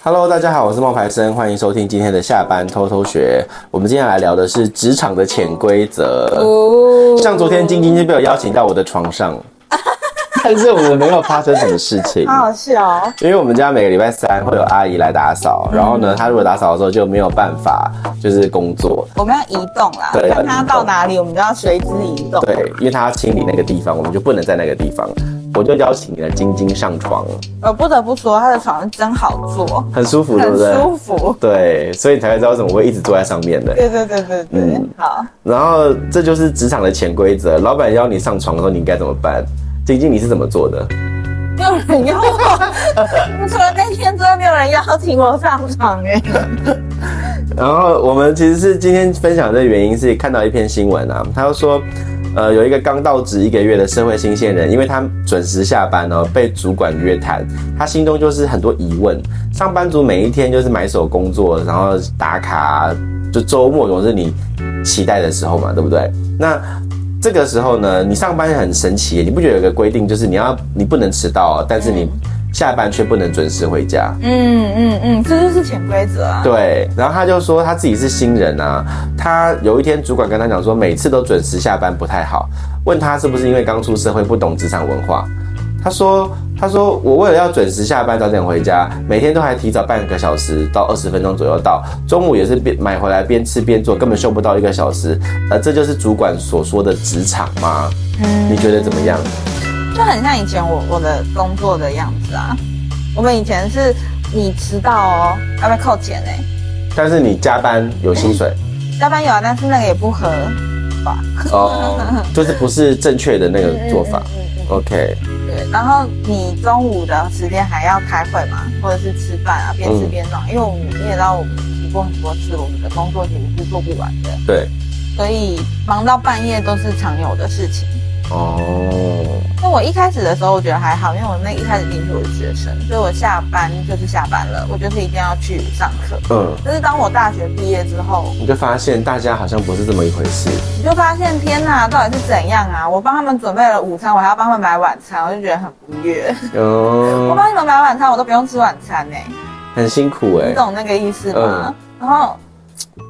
Hello，大家好，我是冒牌生，欢迎收听今天的下班偷偷学。我们今天来聊的是职场的潜规则。哦，像昨天晶晶就被我邀请到我的床上，但是我们没有发生什么事情，好好笑哦。因为我们家每个礼拜三会有阿姨来打扫，然后呢，她如果打扫的时候就没有办法就是工作。我们要移动啦，对，看她到哪里，我们就要随之移动。对，因为她要清理那个地方，我们就不能在那个地方。我就邀请了晶晶上床，呃不得不说，她的床真好坐，很舒服，对不对？舒服，对，所以你才会知道为什么我会一直坐在上面的。对对对对对，嗯，好。然后这就是职场的潜规则，老板邀你上床的时候，你应该怎么办？晶晶，你是怎么做的？没有人邀我，除了那天之外，没有人邀请我上床哎。然后我们其实是今天分享的原因是看到一篇新闻啊，他就说。呃，有一个刚到职一个月的社会新鲜人，因为他准时下班哦，被主管约谈，他心中就是很多疑问。上班族每一天就是埋首工作，然后打卡，就周末总是你期待的时候嘛，对不对？那这个时候呢，你上班很神奇，你不觉得有个规定，就是你要你不能迟到，但是你。下班却不能准时回家，嗯嗯嗯，这就是潜规则啊。对，然后他就说他自己是新人啊，他有一天主管跟他讲说，每次都准时下班不太好，问他是不是因为刚出社会不懂职场文化。他说他说我为了要准时下班早点回家，每天都还提早半个小时到二十分钟左右到，中午也是边买回来边吃边做，根本休不到一个小时。而这就是主管所说的职场吗？嗯，你觉得怎么样？就很像以前我我的工作的样子啊，我们以前是你迟到哦，要不要扣钱呢。但是你加班有薪水，加班有啊，但是那个也不合法哦，就是不是正确的那个做法。嗯嗯 OK，对，然后你中午的时间还要开会嘛，或者是吃饭啊，边吃边弄，嗯、因为我们你也知道我们提过很多次，我们的工作其实是做不完的。对，所以忙到半夜都是常有的事情。哦，那我一开始的时候我觉得还好，因为我那一开始进去我是学生，所以我下班就是下班了，我就是一定要去上课。嗯，但是当我大学毕业之后，你就发现大家好像不是这么一回事。你就发现天哪，到底是怎样啊？我帮他们准备了午餐，我还要帮他们买晚餐，我就觉得很不悦。哦，我帮你们买晚餐，我都不用吃晚餐呢，很辛苦哎，你懂那个意思吗？嗯，然后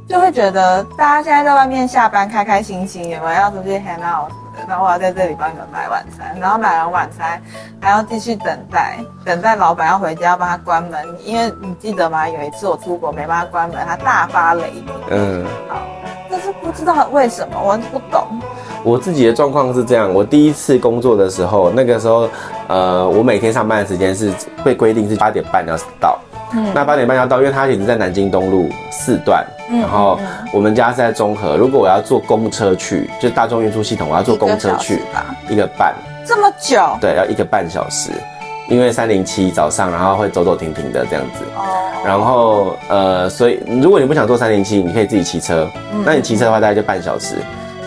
就会觉得大家现在在外面下班开开心心，有没有要出去 hang out？然后我要在这里帮你们买晚餐，然后买完晚餐还要继续等待，等待老板要回家要帮他关门，因为你记得吗？有一次我出国没帮他关门，他大发雷霆。嗯，好，但是不知道为什么，我不懂。我自己的状况是这样，我第一次工作的时候，那个时候，呃，我每天上班的时间是被规定是八点半要到。嗯，那八点半要到，因为他一直在南京东路四段，嗯，然后我们家是在中和。如果我要坐公车去，就大众运输系统，我要坐公车去，一个半，这么久？对，要一个半小时，因为三零七早上，然后会走走停停的这样子。哦，然后呃，所以如果你不想坐三零七，你可以自己骑车。嗯，那你骑车的话，大概就半小时。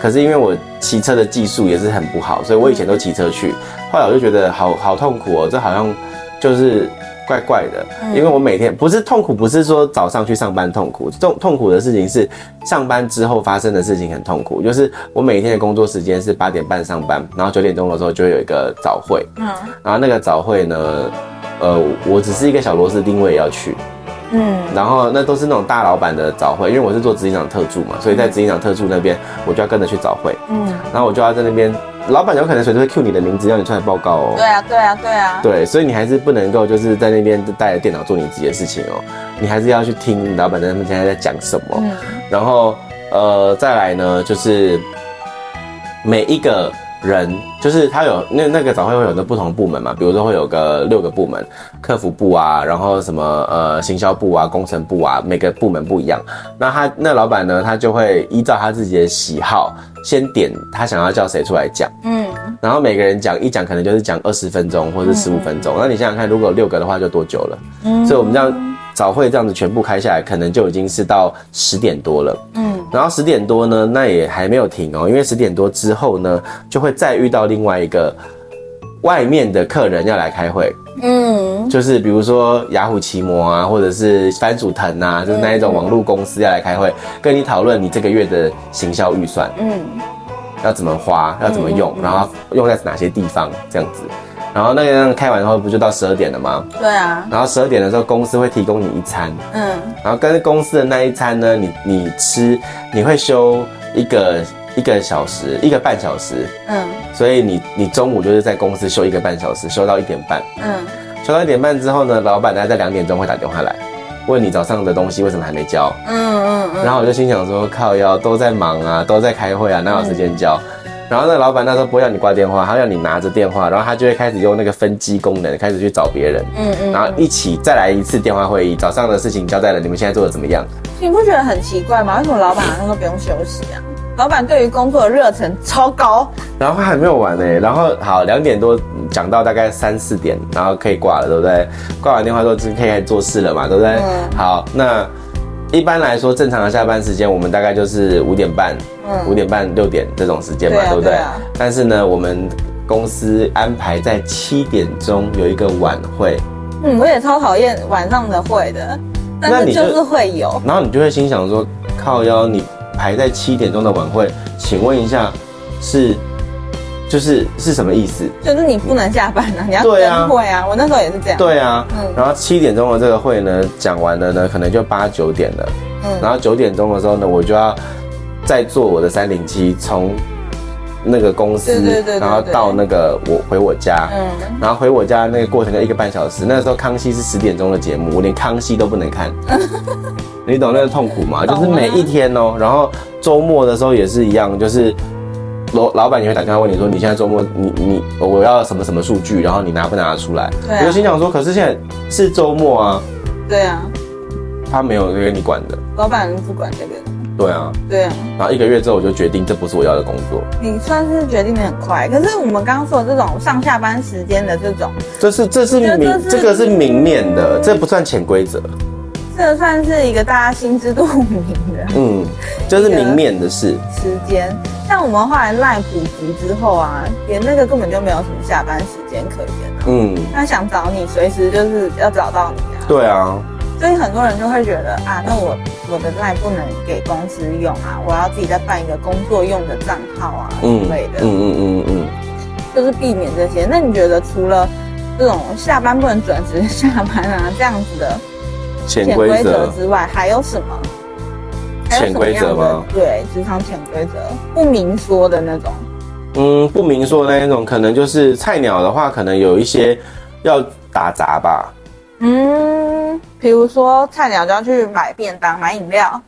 可是因为我骑车的技术也是很不好，所以我以前都骑车去。后来我就觉得好好痛苦哦，这好像就是。怪怪的，因为我每天不是痛苦，不是说早上去上班痛苦，痛痛苦的事情是上班之后发生的事情很痛苦。就是我每天的工作时间是八点半上班，然后九点钟的时候就会有一个早会，嗯，然后那个早会呢，呃，我只是一个小螺丝钉，我也要去，嗯，然后那都是那种大老板的早会，因为我是做执行长特助嘛，所以在执行长特助那边我就要跟着去早会，嗯，然后我就要在那边。老板有可能随时会 cue 你的名字，要你出来报告哦。对啊，对啊，对啊。对，所以你还是不能够就是在那边带着电脑做你自己的事情哦。你还是要去听老板他们现在在讲什么。嗯。然后，呃，再来呢，就是每一个人，就是他有那那个早会会有很多不同的部门嘛，比如说会有个六个部门，客服部啊，然后什么呃行销部啊，工程部啊，每个部门不一样。那他那老板呢，他就会依照他自己的喜好。先点他想要叫谁出来讲，嗯，然后每个人讲一讲，可能就是讲二十分钟或者是十五分钟。嗯、那你想想看，如果有六个的话，就多久了？嗯，所以我们这样早会这样子全部开下来，可能就已经是到十点多了。嗯，然后十点多呢，那也还没有停哦，因为十点多之后呢，就会再遇到另外一个外面的客人要来开会。嗯，就是比如说雅虎奇摩啊，或者是番薯藤啊，就是那一种网络公司要来开会，跟你讨论你这个月的行销预算，嗯，要怎么花，要怎么用，然后用在哪些地方，这样子。然后那个开完之后不就到十二点了吗？对啊。然后十二点的时候，公司会提供你一餐。嗯。然后跟公司的那一餐呢，你你吃，你会休一个一个小时，一个半小时。嗯。所以你你中午就是在公司休一个半小时，休到一点半。嗯。休到一点半之后呢，老板大概在两点钟会打电话来，问你早上的东西为什么还没交。嗯嗯嗯。然后我就心想说，靠腰都在忙啊，都在开会啊，哪有时间交？嗯然后那老板那时候不会要你挂电话，他要你拿着电话，然后他就会开始用那个分机功能，开始去找别人，嗯嗯，然后一起再来一次电话会议，早上的事情交代了，你们现在做的怎么样？你不觉得很奇怪吗？为什么老板好像都不用休息啊？老板对于工作的热忱超高。然后他还没有完呢，然后好两点多讲到大概三四点，然后可以挂了，对不对？挂完电话之后就可以开始做事了嘛，对不对？嗯。好，那。一般来说，正常的下班时间，我们大概就是五点半，嗯，五点半六点这种时间嘛，对，不对？但是呢，我们公司安排在七点钟有一个晚会。嗯，我也超讨厌晚上的会的，但是就是会有。然后你就会心想说，靠腰，你排在七点钟的晚会，请问一下，是？就是是什么意思？就是你不能下班了，你要开会啊！我那时候也是这样。对啊，嗯。然后七点钟的这个会呢，讲完了呢，可能就八九点了。嗯。然后九点钟的时候呢，我就要再坐我的三零七从那个公司，对对对，然后到那个我回我家，嗯。然后回我家那个过程就一个半小时。那时候康熙是十点钟的节目，我连康熙都不能看。你懂那个痛苦吗？就是每一天哦，然后周末的时候也是一样，就是。老老板，也会打电话问你说，你现在周末你你我要什么什么数据，然后你拿不拿得出来？对、啊，我就心想说，可是现在是周末啊。对啊，他没有给你管的。老板不管这个。对啊。对啊。然后一个月之后，我就决定这不是我要的工作。你算是决定的很快，可是我们刚刚说的这种上下班时间的这种，这是这是明这个是明面的，这不算潜规则。这算是一个大家心知肚明的，嗯，就是明面的事。时间，像我们后来 LINE 普及之后啊，连那个根本就没有什么下班时间可言了。嗯，他想找你，随时就是要找到你啊。对啊，所以很多人就会觉得啊，那我我的 LINE 不能给公司用啊，我要自己再办一个工作用的账号啊之类的。嗯嗯嗯嗯，就是避免这些。那你觉得除了这种下班不能准时 下班啊这样子的？潜规则之外还有什么？潜规则吗？对，职场潜规则不明说的那种。嗯，不明说的那一种，可能就是菜鸟的话，可能有一些要打杂吧。嗯，比如说菜鸟就要去买便当、买饮料。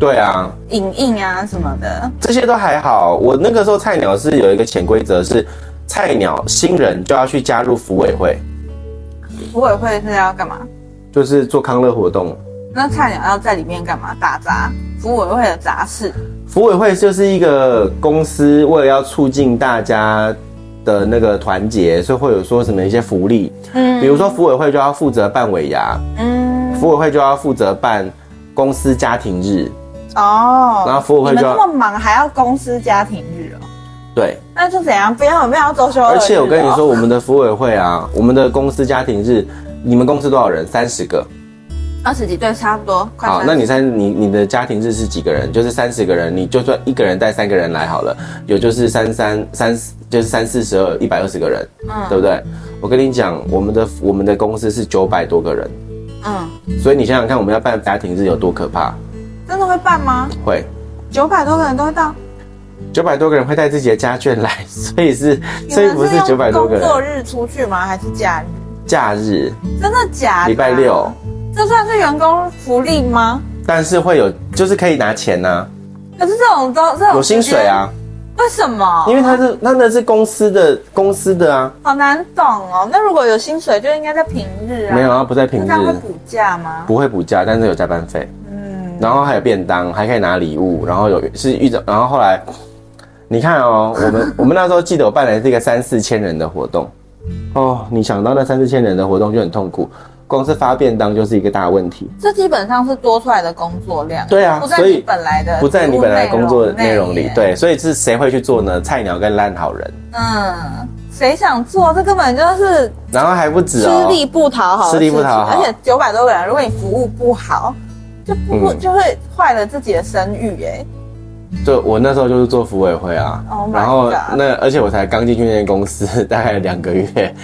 对啊，影印啊什么的，这些都还好。我那个时候菜鸟是有一个潜规则，是菜鸟新人就要去加入服委会。服委会是要干嘛？就是做康乐活动，那菜鸟要在里面干嘛？打杂，福委会的杂事。福委会就是一个公司，为了要促进大家的那个团结，所以会有说什么一些福利。嗯，比如说服委会就要负责办尾牙，嗯，服委会就要负责办公司家庭日。哦，然后服委会就要那么忙，还要公司家庭日哦？对，那就怎样？不要，不要周休。而且我跟你说，我们的服委会啊，我们的公司家庭日。你们公司多少人？三十个，二十几对，差不多。好，那你三你你的家庭日是几个人？就是三十个人，你就算一个人带三个人来好了，有就是三三三就是三四十二一百二十个人，嗯，对不对？我跟你讲，我们的我们的公司是九百多个人，嗯，所以你想想看，我们要办家庭日有多可怕？真的会办吗？会，九百多个人都会到，九百多个人会带自己的家眷来，所以是所以不是九百多个人。工作日出去吗？还是假日？假日真的假的？礼拜六，这算是员工福利吗？但是会有，就是可以拿钱呐、啊。可是这种都这种有薪水啊？为什么？因为他是那那是公司的公司的啊。好难懂哦。那如果有薪水，就应该在平日啊。没有啊，不在平日。补假吗？不会补假，但是有加班费。嗯。然后还有便当，还可以拿礼物，然后有是遇着，然后后来你看哦，我们 我们那时候记得我办了这个三四千人的活动。哦，你想到那三四千人的活动就很痛苦，光是发便当就是一个大问题。这基本上是多出来的工作量。对啊，所以本来的不在你本来工作内容里。对，所以是谁会去做呢？菜鸟跟烂好人。嗯，谁想做？这根本就是，然后还不止哦，吃力不讨好，吃力不讨好，而且九百多个人，如果你服务不好，就不就会坏了自己的声誉哎。就我那时候就是做服委会啊，oh、然后那而且我才刚进去那间公司 大概两个月，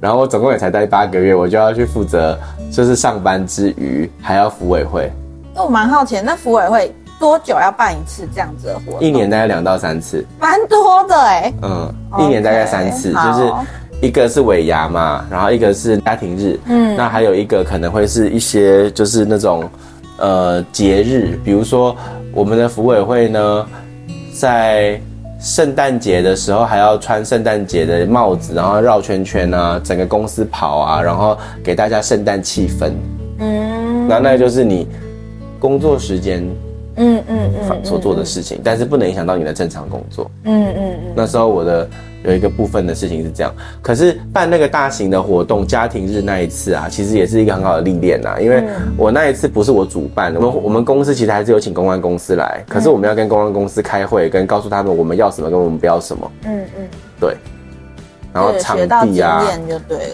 然后我总共也才待八个月，我就要去负责，就是上班之余还要服委会。那我蛮好奇，那服委会多久要办一次这样子的活动？一年大概两到三次，蛮多的哎、欸。嗯，一年大概三次就是一个是尾牙嘛，然后一个是家庭日，嗯，那还有一个可能会是一些就是那种呃节日，比如说我们的服委会呢，在圣诞节的时候还要穿圣诞节的帽子，然后绕圈圈啊，整个公司跑啊，然后给大家圣诞气氛。嗯，那那就是你。工作时间，嗯嗯嗯，所做的事情，但是不能影响到你的正常工作。嗯嗯嗯。那时候我的有一个部分的事情是这样，可是办那个大型的活动，家庭日那一次啊，其实也是一个很好的历练呐。因为我那一次不是我主办，我们我们公司其实还是有请公关公司来，可是我们要跟公关公司开会，跟告诉他们我们要什么，跟我们不要什么。嗯嗯，对。然后场地啊，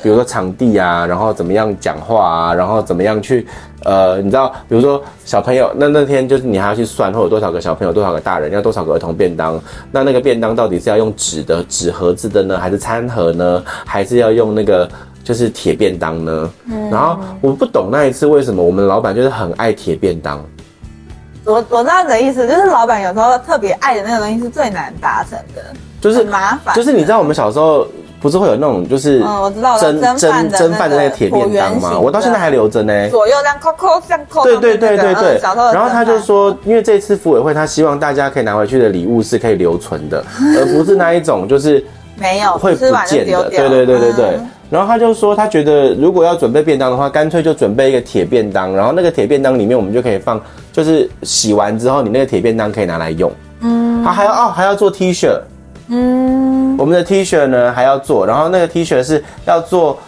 比如说场地啊，然后怎么样讲话啊，然后怎么样去，呃，你知道，比如说小朋友，那那天就是你还要去算，会有多少个小朋友，多少个大人，要多少个儿童便当，那那个便当到底是要用纸的纸盒子的呢，还是餐盒呢，还是要用那个就是铁便当呢？嗯，然后我不懂那一次为什么我们老板就是很爱铁便当。我我知道你的意思，就是老板有时候特别爱的那个东西是最难达成的，就是麻烦，就是你知道我们小时候。不是会有那种就是我知道蒸蒸蒸饭的那个铁便当吗？我到现在还留着呢。左右这样扣扣这样扣。对对对对对。然后他就说，因为这次服委会他希望大家可以拿回去的礼物是可以留存的，而不是那一种就是没有会不见的。对对对对对。然后他就说，他觉得如果要准备便当的话，干脆就准备一个铁便当，然后那个铁便当里面我们就可以放，就是洗完之后你那个铁便当可以拿来用。嗯。他还要哦还要做 T 恤。嗯，我们的 T 恤呢还要做，然后那个 T 恤是要做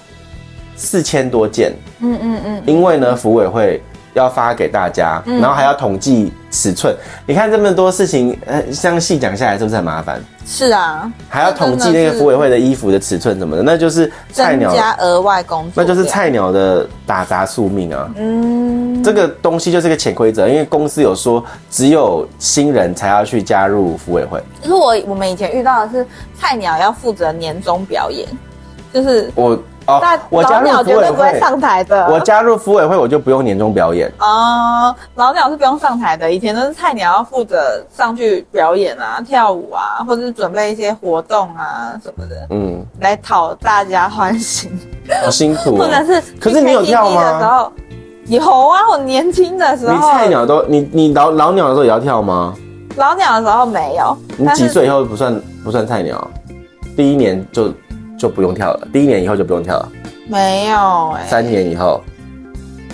四千多件。嗯嗯嗯，因为呢，福委会要发给大家，然后还要统计尺寸。你看这么多事情，呃，这样细讲下来是不是很麻烦？是啊，还要统计那个服委会的衣服的尺寸什么的，那就是菜鸟加额外工作，那就是菜鸟的打杂宿命啊。嗯，这个东西就是个潜规则，因为公司有说只有新人才要去加入服委会。就是我我们以前遇到的是菜鸟要负责年终表演，就是我。哦，我加入福委会，老鸟绝对不会上台的。我加入服委会，我就不用年终表演。哦，老鸟是不用上台的，以前都是菜鸟要负责上去表演啊、跳舞啊，或者是准备一些活动啊什么的。嗯，来讨大家欢心。好辛苦。或者是，可是你有跳吗？的时候有啊，我年轻的时候。你菜鸟都，你你老老鸟的时候也要跳吗？老鸟的时候没有。你几岁以后不算不算菜鸟？第一年就。就不用跳了，第一年以后就不用跳了。没有哎、欸，三年以后，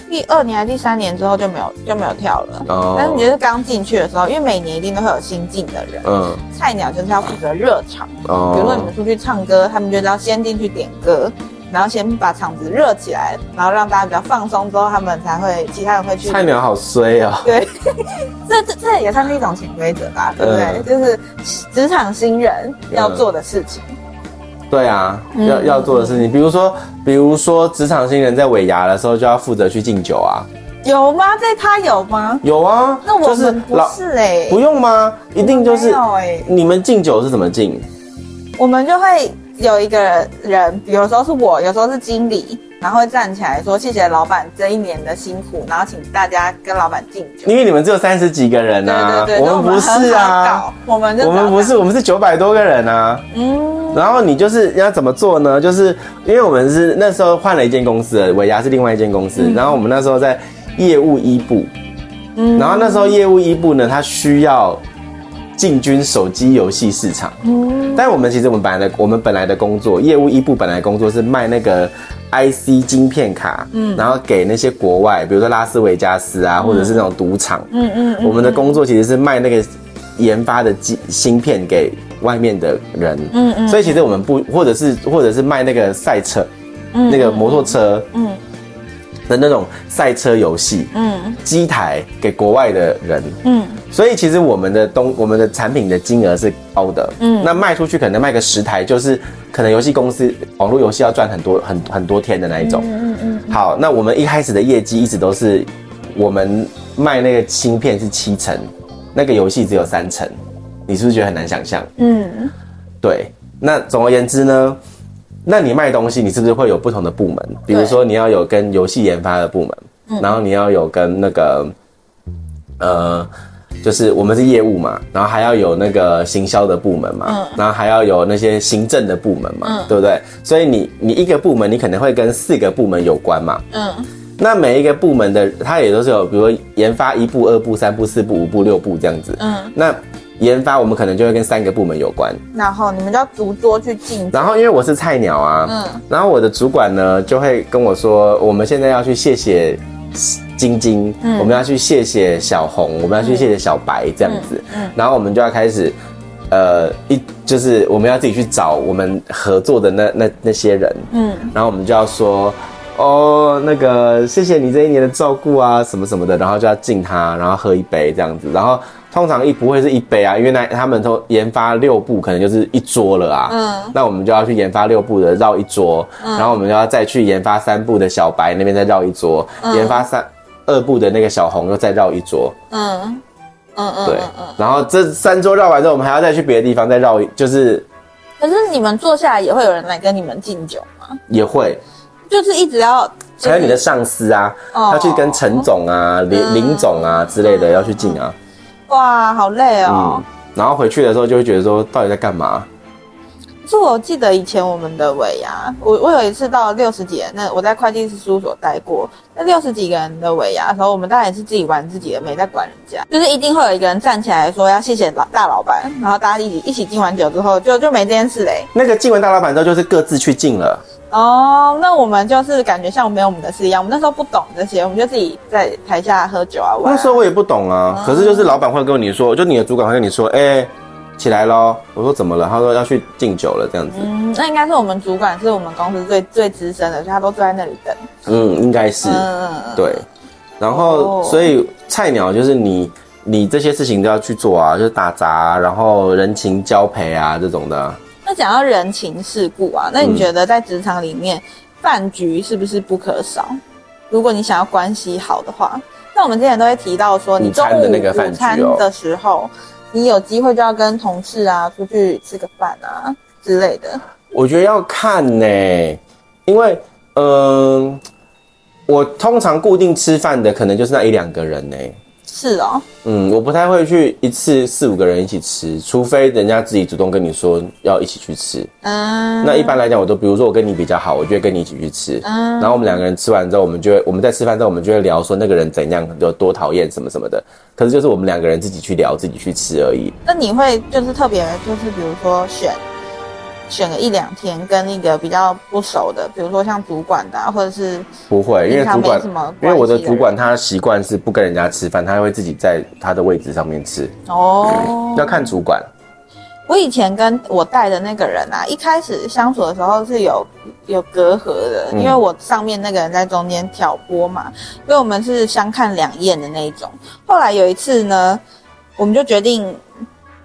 第二年还是第三年之后就没有就没有跳了。哦，但是你就是刚进去的时候，因为每年一定都会有新进的人。嗯，菜鸟就是要负责热场。哦，比如说你们出去唱歌，他们就是要先进去点歌，然后先把场子热起来，然后让大家比较放松之后，他们才会其他人会去。菜鸟好衰啊、哦。对，这这这也算是一种潜规则吧，对不对？嗯、就是职场新人要做的事情。嗯对啊，要要做的事情，比如说，比如说，职场新人在尾牙的时候就要负责去敬酒啊。有吗？这他有吗？有啊。那我们不是哎、欸，不用吗？一定就是。你们敬酒是怎么敬？我们就会有一个人，有时候是我，有时候是经理。然后会站起来说：“谢谢老板这一年的辛苦。”然后请大家跟老板敬酒。因为你们只有三十几个人啊，对对对，我们不是啊，我们我们不是，我们是九百多个人啊。嗯。然后你就是要怎么做呢？就是因为我们是那时候换了一间公司，尾牙是另外一间公司。嗯、然后我们那时候在业务一部，嗯。然后那时候业务一部呢，它需要进军手机游戏市场。嗯。但我们其实我们本来的我们本来的工作，业务一部本来工作是卖那个。IC 晶片卡，嗯，然后给那些国外，比如说拉斯维加斯啊，嗯、或者是那种赌场，嗯嗯，嗯，我们的工作其实是卖那个研发的晶芯片给外面的人，嗯嗯，所以其实我们不，或者是或者是卖那个赛车，嗯，那个摩托车，嗯。的那种赛车游戏，嗯，机台给国外的人，嗯，所以其实我们的东，我们的产品的金额是高的，嗯，那卖出去可能卖个十台，就是可能游戏公司网络游戏要赚很多很很多天的那一种，嗯嗯嗯。好，那我们一开始的业绩一直都是，我们卖那个芯片是七成，那个游戏只有三成，你是不是觉得很难想象？嗯，对。那总而言之呢，那你卖东西，你是不是会有不同的部门？比如说你要有跟游戏研发的部门，嗯、然后你要有跟那个，呃，就是我们是业务嘛，然后还要有那个行销的部门嘛，嗯、然后还要有那些行政的部门嘛，嗯、对不对？所以你你一个部门，你可能会跟四个部门有关嘛，嗯，那每一个部门的它也都是有，比如说研发一部、二部、三部、四部、五部、六部这样子，嗯，那。研发我们可能就会跟三个部门有关，然后你们就要逐桌去进。然后因为我是菜鸟啊，嗯，然后我的主管呢就会跟我说，我们现在要去谢谢晶晶，嗯，我们要去谢谢小红，我们要去谢谢小白这样子，嗯，嗯，然后我们就要开始，呃，一就是我们要自己去找我们合作的那那那些人，嗯，然后我们就要说，哦，那个谢谢你这一年的照顾啊，什么什么的，然后就要敬他，然后喝一杯这样子，然后。通常一不会是一杯啊，因为那他们都研发六部，可能就是一桌了啊。嗯，那我们就要去研发六部的绕一桌，嗯，然后我们就要再去研发三部的小白那边再绕一桌，嗯，研发三二部的那个小红又再绕一桌。嗯嗯嗯，对，然后这三桌绕完之后，我们还要再去别的地方再绕一，就是。可是你们坐下来也会有人来跟你们敬酒吗？也会，就是一直要，还有你的上司啊，哦，要去跟陈总啊、林林总啊之类的要去敬啊。哇，好累哦、嗯！然后回去的时候就会觉得说，到底在干嘛？可是我记得以前我们的尾牙，我我有一次到六十几人，那我在会计师事务所待过，那六十几个人的尾牙的时候，我们当然也是自己玩自己的，没在管人家，就是一定会有一个人站起来说要谢谢老大老板，然后大家一起一起敬完酒之后，就就没这件事嘞。那个敬完大老板之后，就是各自去敬了。哦，那我们就是感觉像没有我们的事一样。我们那时候不懂这些，我们就自己在台下喝酒啊玩啊。那时候我也不懂啊，嗯、可是就是老板会跟你说，就你的主管会跟你说，哎、欸，起来咯。我说怎么了？他说要去敬酒了，这样子。嗯，那应该是我们主管是我们公司最最资深的，所以他都坐在那里等。嗯，应该是。嗯，对。然后，所以菜鸟就是你，你这些事情都要去做啊，就是打杂，然后人情交陪啊这种的。那讲到人情世故啊，那你觉得在职场里面，饭、嗯、局是不是不可少？如果你想要关系好的话，那我们之前都会提到说，你中午午餐的时候，你有机会就要跟同事啊出去吃个饭啊之类的。我觉得要看呢、欸，因为嗯、呃，我通常固定吃饭的可能就是那一两个人呢、欸。是哦，嗯，我不太会去一次四五个人一起吃，除非人家自己主动跟你说要一起去吃。嗯，那一般来讲，我都比如说我跟你比较好，我就会跟你一起去吃。嗯，然后我们两个人吃完之后，我们就会我们在吃饭之后，我们就会聊说那个人怎样，有多讨厌什么什么的。可是就是我们两个人自己去聊，自己去吃而已。那你会就是特别就是比如说选。选个一两天，跟那个比较不熟的，比如说像主管的，或者是不会，因为主管，因为我的主管他习惯是不跟人家吃饭，他会自己在他的位置上面吃。哦，要看主管。我以前跟我带的那个人啊，一开始相处的时候是有有隔阂的，因为我上面那个人在中间挑拨嘛，因为我们是相看两厌的那一种。后来有一次呢，我们就决定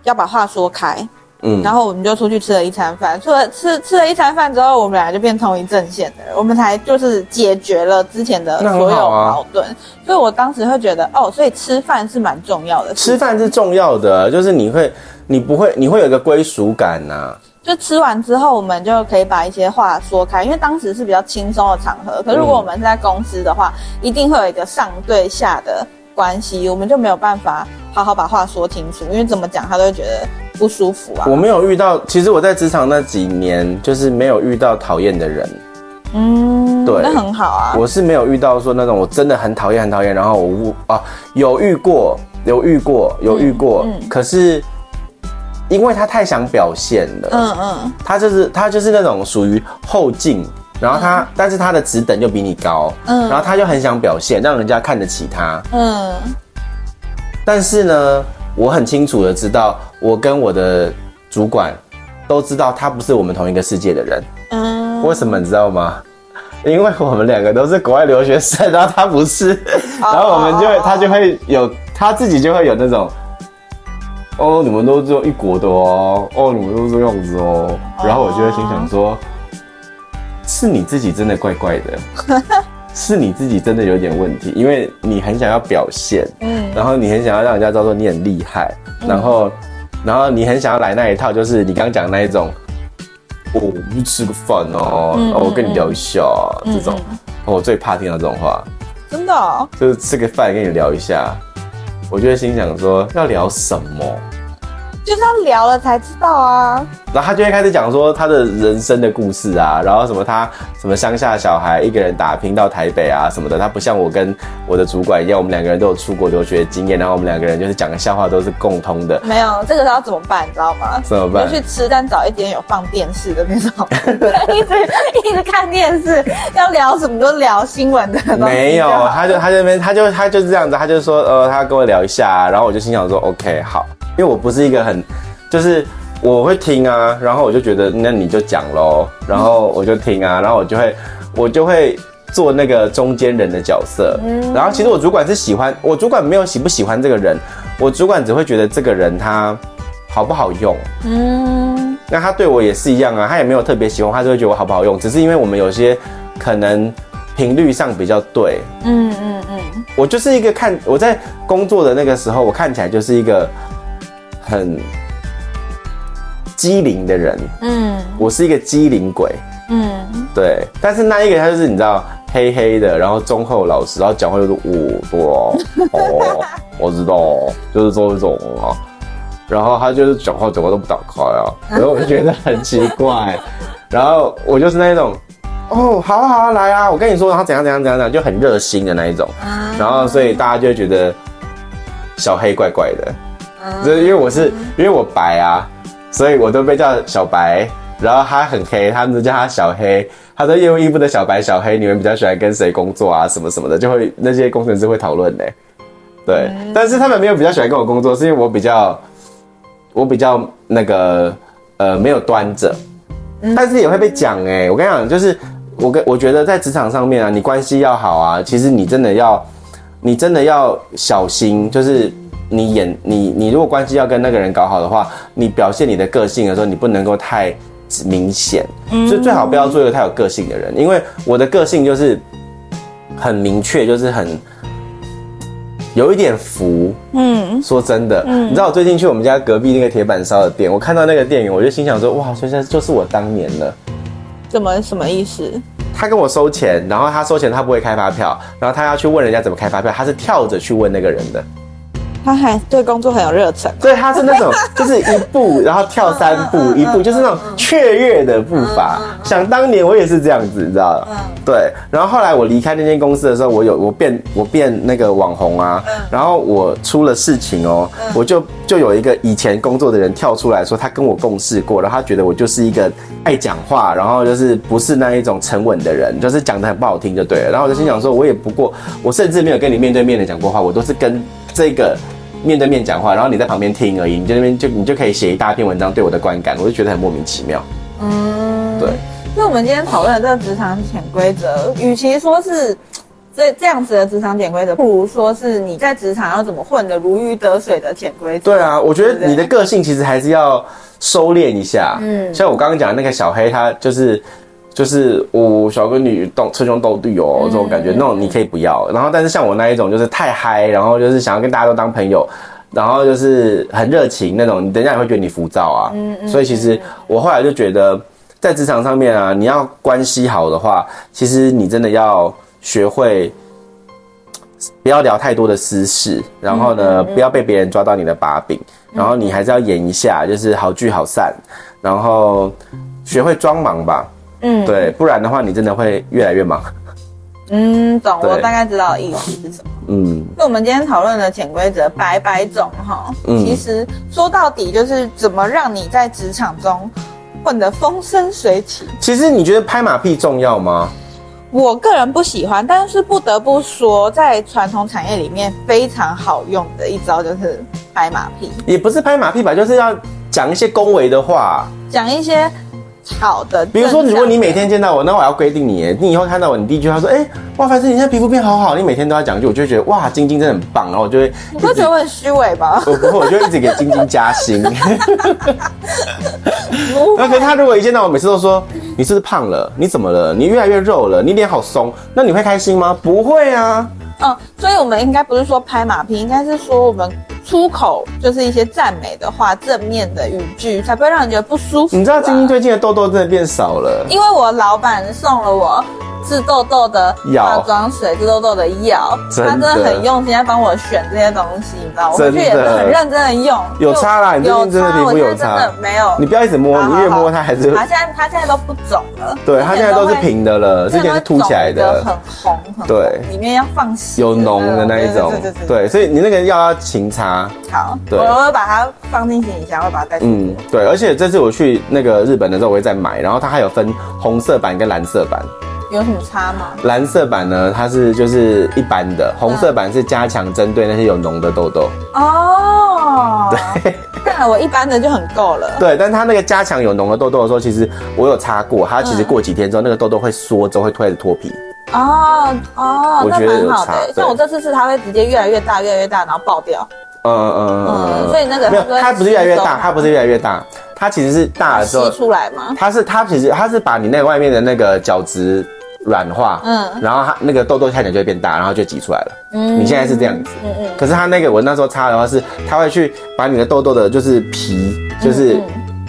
要把话说开。嗯，然后我们就出去吃了一餐饭，吃了吃吃了一餐饭之后，我们俩就变同一阵线的，我们才就是解决了之前的所有矛盾。啊、所以我当时会觉得，哦，所以吃饭是蛮重要的。吃饭是重要的，就是你会，你不会，你会有一个归属感呐、啊。就吃完之后，我们就可以把一些话说开，因为当时是比较轻松的场合。可是如果我们是在公司的话，嗯、一定会有一个上对下的关系，我们就没有办法好好把话说清楚，因为怎么讲他都会觉得。不舒服啊！我没有遇到，其实我在职场那几年，就是没有遇到讨厌的人。嗯，对，那很好啊。我是没有遇到说那种我真的很讨厌、很讨厌，然后我啊有遇过，有遇过，有遇过。嗯，嗯，可是因为他太想表现了，嗯嗯，他就是他就是那种属于后进，然后他、嗯、但是他的职等就比你高，嗯，然后他就很想表现，让人家看得起他，嗯，但是呢。我很清楚的知道，我跟我的主管都知道他不是我们同一个世界的人。嗯，为什么你知道吗？因为我们两个都是国外留学生，然后他不是，然后我们就会他就会有他自己就会有那种，哦，你们都只有一国的哦，哦，你们都是这样子哦，然后我就会心想说，是你自己真的怪怪的。是你自己真的有点问题，因为你很想要表现，嗯，然后你很想要让人家知道说你很厉害，嗯、然后，然后你很想要来那一套，就是你刚刚讲的那一种，哦，我们去吃个饭哦，嗯嗯嗯哦，我跟你聊一下、这种，哦，我最怕听到这种话，真的、哦，就是吃个饭跟你聊一下，我就会心想说要聊什么。就是要聊了才知道啊，然后他就会开始讲说他的人生的故事啊，然后什么他什么乡下小孩一个人打拼到台北啊什么的，他不像我跟我的主管一样，我们两个人都有出国留学经验，然后我们两个人就是讲个笑话都是共通的。没有这个时候要怎么办？你知道吗？怎么办？就去吃，但找一间有放电视的那种，一直一直看电视，要聊什么都聊新闻的。没有，他就他这边他就他就是这样子，他就说呃他跟我聊一下，然后我就心想说 OK 好。因为我不是一个很，就是我会听啊，然后我就觉得那你就讲喽，然后我就听啊，然后我就会我就会做那个中间人的角色，嗯，然后其实我主管是喜欢，我主管没有喜不喜欢这个人，我主管只会觉得这个人他好不好用，嗯，那他对我也是一样啊，他也没有特别喜欢，他就会觉得我好不好用，只是因为我们有些可能频率上比较对，嗯嗯嗯，我就是一个看我在工作的那个时候，我看起来就是一个。很机灵的人，嗯，我是一个机灵鬼，嗯，对。但是那一个他就是你知道，黑黑的，然后忠厚老实，然后讲话就是我，多哦，我知道，就是说这种啊。然后他就是讲话讲话都不打开啊，然后我就觉得很奇怪。然后我就是那一种，哦，好啊好啊，来啊，我跟你说，然后怎样怎样怎样怎样，就很热心的那一种。然后所以大家就会觉得小黑怪怪的。就是因为我是因为我白啊，所以我都被叫小白。然后他很黑，他们都叫他小黑。他说业务一部的小白、小黑，你们比较喜欢跟谁工作啊？什么什么的，就会那些工程师会讨论嘞。对，但是他们没有比较喜欢跟我工作，是因为我比较我比较那个呃没有端着，但是也会被讲哎。我跟你讲，就是我跟我觉得在职场上面啊，你关系要好啊，其实你真的要你真的要小心，就是。你演你你如果关系要跟那个人搞好的话，你表现你的个性的时候，你不能够太明显，所以最好不要做一个太有个性的人。因为我的个性就是很明确，就是很有一点浮。嗯，说真的，你知道我最近去我们家隔壁那个铁板烧的店，我看到那个店员，我就心想说，哇，现在就是我当年了。怎么什么意思？他跟我收钱，然后他收钱他不会开发票，然后他要去问人家怎么开发票，他是跳着去问那个人的。他还对工作很有热忱，对，他是那种就是一步然后跳三步，一步就是那种雀跃的步伐。想当年我也是这样子，你知道吗？对。然后后来我离开那间公司的时候，我有我变我变那个网红啊，然后我出了事情哦，我就就有一个以前工作的人跳出来说，他跟我共事过，然后他觉得我就是一个爱讲话，然后就是不是那一种沉稳的人，就是讲的很不好听就对了。然后我就心想说，我也不过我甚至没有跟你面对面的讲过话，我都是跟。这个面对面讲话，然后你在旁边听而已，你在那边就你就可以写一大篇文章对我的观感，我就觉得很莫名其妙。嗯，对。那我们今天讨论的这个职场潜规则，与其说是这这样子的职场潜规则，不如说是你在职场要怎么混的如鱼得水的潜规则。对啊，我觉得你的个性其实还是要收敛一下。嗯，像我刚刚讲的那个小黑，他就是。就是我小跟女斗称兄斗弟哦，这种感觉，那种你可以不要。然后，但是像我那一种，就是太嗨，然后就是想要跟大家都当朋友，然后就是很热情那种，你等一下也会觉得你浮躁啊。嗯嗯。所以其实我后来就觉得，在职场上面啊，你要关系好的话，其实你真的要学会不要聊太多的私事，然后呢，不要被别人抓到你的把柄，然后你还是要演一下，就是好聚好散，然后学会装忙吧。嗯，对，不然的话，你真的会越来越忙。嗯，懂，我大概知道意思是什么。嗯，那我们今天讨论的潜规则百百种哈，嗯，其实说到底就是怎么让你在职场中混得风生水起。其实你觉得拍马屁重要吗？我个人不喜欢，但是不得不说，在传统产业里面非常好用的一招就是拍马屁。也不是拍马屁吧，就是要讲一些恭维的话，讲一些。好的，比如说，如果你每天见到我，那我要规定你，你以后看到我，你第一句话说，哎、欸，哇，反正你现在皮肤变好好，你每天都要讲一句，我就会觉得哇，晶晶真的很棒，然后我就会，你不觉得我很虚伪吧？我不会，我就一直给晶晶加薪。那可是他如果一见到我，每次都说你是不是胖了？你怎么了？你越来越肉了？你脸好松？那你会开心吗？不会啊。嗯，所以我们应该不是说拍马屁，应该是说我们。出口就是一些赞美的话，正面的语句，才不会让人觉得不舒服。你知道晶晶最近的痘痘真的变少了，因为我老板送了我。治痘痘的化妆水，治痘痘的药，他真的很用心在帮我选这些东西，你知道吗？我回去也是很认真的用。有差啦，你最近真的皮肤有差。真的没有。你不要一直摸，你越摸它还是。它现在它现在都不肿了。对，它现在都是平的了，之前是凸起来的，很红，很对，里面要放血，有脓的那一种。对对对。对，所以你那个药要勤擦。好，对，我会把它放进行李箱，会把它带。嗯，对，而且这次我去那个日本的时候，我会再买，然后它还有分红色版跟蓝色版。有什么差吗？蓝色版呢，它是就是一般的，红色版是加强针对那些有脓的痘痘。哦，对，那我一般的就很够了。对，但它那个加强有脓的痘痘的时候，其实我有擦过，它其实过几天之后，那个痘痘会缩，之后会开始脱皮。哦哦，我觉得蛮好的。像我这次是它会直接越来越大，越来越大，然后爆掉。嗯嗯嗯，所以那个没有，它不是越来越大，它不是越来越大，它其实是大的时候出来吗？它是它其实它是把你那个外面的那个角质。软化，嗯，然后它那个痘痘看起来就会变大，然后就挤出来了。嗯，你现在是这样子，嗯嗯。可是它那个我那时候擦的话是，它会去把你的痘痘的，就是皮，就是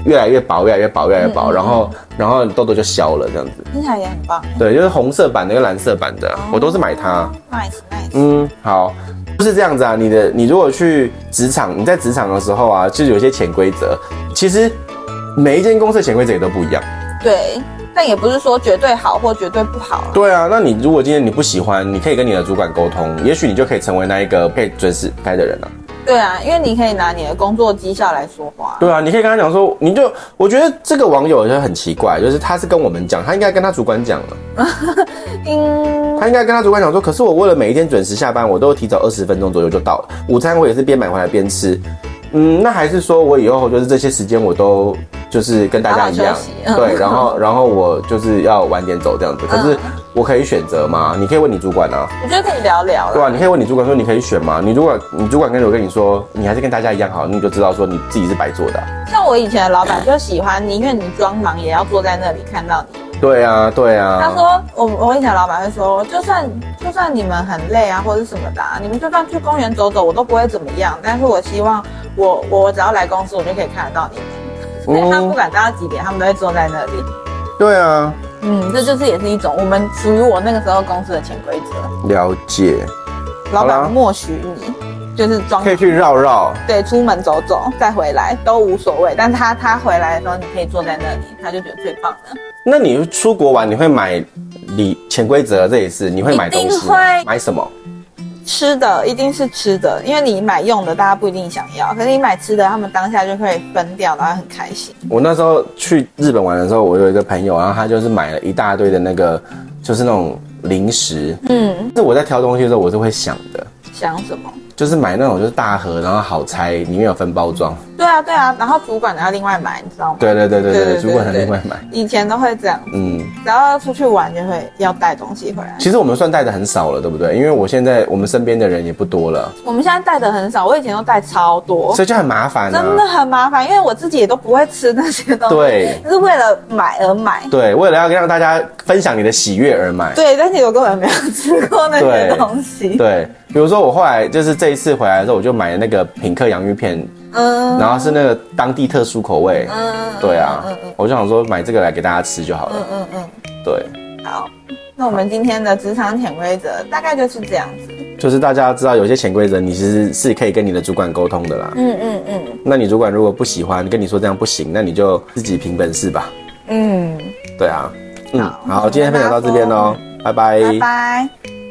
越来越薄，越来越薄，越来越薄，然后然后痘痘就消了，这样子。听起来也很棒。对，就是红色版的跟蓝色版的，我都是买它。Nice nice。嗯，好，就是这样子啊。你的你如果去职场，你在职场的时候啊，就是有些潜规则，其实每一间公司的潜规则也都不一样。对。但也不是说绝对好或绝对不好。对啊，那你如果今天你不喜欢，你可以跟你的主管沟通，也许你就可以成为那一个可以准时开的人了。对啊，因为你可以拿你的工作绩效来说话。对啊，你可以跟他讲说，你就我觉得这个网友就很奇怪，就是他是跟我们讲，他应该跟他主管讲了。嗯，他应该跟他主管讲说，可是我为了每一天准时下班，我都提早二十分钟左右就到了，午餐我也是边买回来边吃。嗯，那还是说我以后就是这些时间我都。就是跟大家一样，对，然后然后我就是要晚点走这样子，可是我可以选择吗？你可以问你主管啊。我觉得可以聊聊。对啊，你可以问你主管说，你可以选吗？你如果你主管跟我跟你说，你还是跟大家一样好，你就知道说你自己是白做的。像我以前的老板就喜欢，宁愿你装忙也要坐在那里看到你。对啊，对啊。他说我我以前的老板会说，就算就算你们很累啊，或者什么的，你们就算去公园走走，我都不会怎么样。但是我希望我我只要来公司，我就可以看得到你们。所以他不管待到几点，他们都会坐在那里。对啊，嗯，这就是也是一种我们属于我那个时候公司的潜规则。了解，老板默许你，就是装可以去绕绕，对，出门走走再回来都无所谓。但他他回来的时候，你可以坐在那里，他就觉得最棒了。那你出国玩，你会买礼潜规则这也是你会买东西会买什么？吃的一定是吃的，因为你买用的大家不一定想要，可是你买吃的，他们当下就可以分掉，然后很开心。我那时候去日本玩的时候，我有一个朋友，然后他就是买了一大堆的那个，就是那种零食。嗯，是我在挑东西的时候，我是会想的。想什么？就是买那种就是大盒，然后好拆，里面有分包装。对啊，对啊，然后主管要另外买，你知道吗？对对对对对，主管要另外买。以前都会这样，嗯，然后出去玩就会要带东西回来。其实我们算带的很少了，对不对？因为我现在我们身边的人也不多了。我们现在带的很少，我以前都带超多，所以就很麻烦，真的很麻烦，因为我自己也都不会吃那些东西，对，就是为了买而买，对，为了要让大家分享你的喜悦而买，对，但是我根本没有吃过那些东西，对，比如说我后来就是这一次回来的时候，我就买了那个品客洋芋片。嗯，然后是那个当地特殊口味，嗯，对啊，嗯嗯，我就想说买这个来给大家吃就好了，嗯嗯嗯，对，好，那我们今天的职场潜规则大概就是这样子，就是大家知道有些潜规则你其实是可以跟你的主管沟通的啦，嗯嗯嗯，那你主管如果不喜欢跟你说这样不行，那你就自己凭本事吧，嗯，对啊，嗯，好，今天分享到这边喽，拜拜，拜拜。